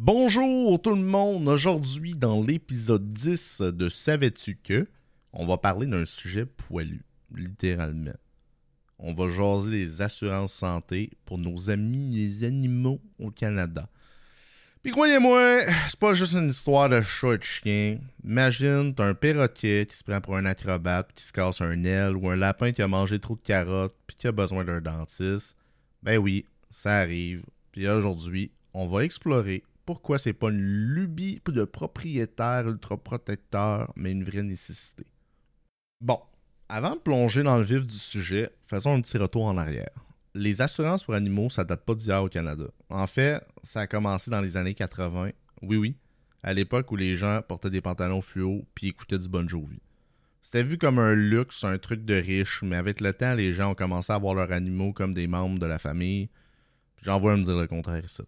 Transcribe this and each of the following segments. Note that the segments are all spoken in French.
Bonjour tout le monde, aujourd'hui dans l'épisode 10 de Savais-tu que on va parler d'un sujet poilu, littéralement. On va jaser les assurances santé pour nos amis les animaux au Canada. Puis croyez-moi, c'est pas juste une histoire de chat de chien. Imagine, t'as un perroquet qui se prend pour un acrobate, qui se casse un aile, ou un lapin qui a mangé trop de carottes, puis qui a besoin d'un dentiste. Ben oui, ça arrive. Puis aujourd'hui, on va explorer pourquoi c'est pas une lubie de propriétaire ultra protecteur, mais une vraie nécessité. Bon, avant de plonger dans le vif du sujet, faisons un petit retour en arrière. Les assurances pour animaux, ça date pas d'hier au Canada. En fait, ça a commencé dans les années 80. Oui, oui. À l'époque où les gens portaient des pantalons fluo puis écoutaient du Bon Jovi. C'était vu comme un luxe, un truc de riche, mais avec le temps, les gens ont commencé à voir leurs animaux comme des membres de la famille. J'en vois me dire le contraire ici.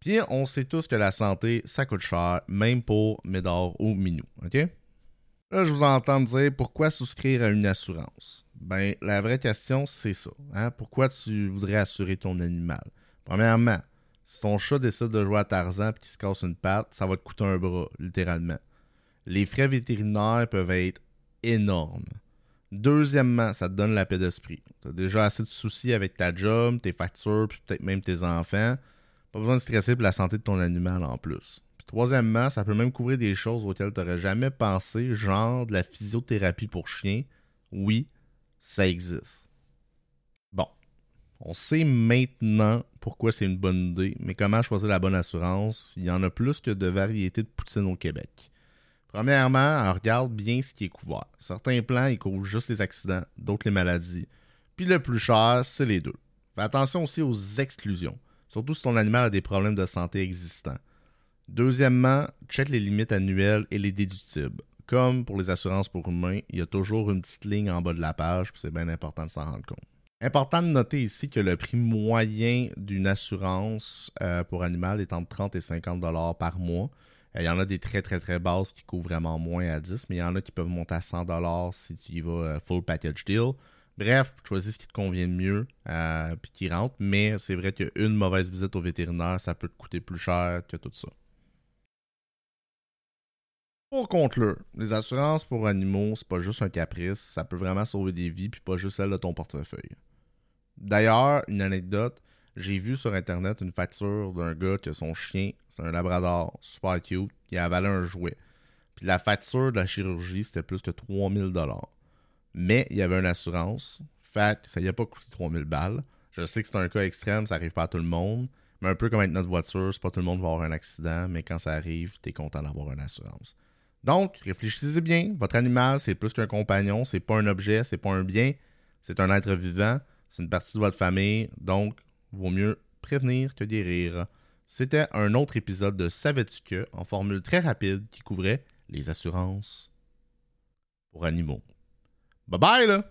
Puis on sait tous que la santé, ça coûte cher, même pour Médor ou Minou, ok? Là, je vous entends dire pourquoi souscrire à une assurance? Ben, la vraie question, c'est ça. Hein? Pourquoi tu voudrais assurer ton animal? Premièrement, si ton chat décide de jouer à Tarzan et qu'il se casse une patte, ça va te coûter un bras, littéralement. Les frais vétérinaires peuvent être énormes. Deuxièmement, ça te donne la paix d'esprit. Tu as déjà assez de soucis avec ta job, tes factures, puis peut-être même tes enfants. Pas besoin de stresser pour la santé de ton animal en plus. Puis troisièmement, ça peut même couvrir des choses auxquelles tu n'aurais jamais pensé, genre de la physiothérapie pour chiens. Oui, ça existe. Bon, on sait maintenant pourquoi c'est une bonne idée, mais comment choisir la bonne assurance? Il y en a plus que de variétés de poutine au Québec. Premièrement, regarde bien ce qui est couvert. Certains plans, ils couvrent juste les accidents, d'autres les maladies. Puis le plus cher, c'est les deux. Fais attention aussi aux exclusions surtout si ton animal a des problèmes de santé existants. Deuxièmement, check les limites annuelles et les déductibles. Comme pour les assurances pour humains, il y a toujours une petite ligne en bas de la page, puis c'est bien important de s'en rendre compte. Important de noter ici que le prix moyen d'une assurance euh, pour animal est entre 30 et 50 dollars par mois. Euh, il y en a des très très très basses qui couvrent vraiment moins à 10, mais il y en a qui peuvent monter à 100 dollars si tu y vas euh, full package deal. Bref, choisis ce qui te convient le mieux euh, puis qui rentre, mais c'est vrai qu'une mauvaise visite au vétérinaire, ça peut te coûter plus cher que tout ça. Pour conclure, les assurances pour animaux, c'est pas juste un caprice, ça peut vraiment sauver des vies puis pas juste celle de ton portefeuille. D'ailleurs, une anecdote, j'ai vu sur internet une facture d'un gars que son chien, c'est un labrador super cute, qui a avalé un jouet. Puis la facture de la chirurgie, c'était plus que 3000 dollars. Mais il y avait une assurance. Fait que ça n'y a pas coûté 3000 balles. Je sais que c'est un cas extrême, ça arrive pas à tout le monde. Mais un peu comme avec notre voiture, c'est pas tout le monde va avoir un accident, mais quand ça arrive, tu es content d'avoir une assurance. Donc, réfléchissez bien. Votre animal, c'est plus qu'un compagnon, c'est pas un objet, c'est pas un bien, c'est un être vivant, c'est une partie de votre famille. Donc, vaut mieux prévenir que guérir. C'était un autre épisode de Savais-tu que, en formule très rapide, qui couvrait les assurances pour animaux. Bye bye là!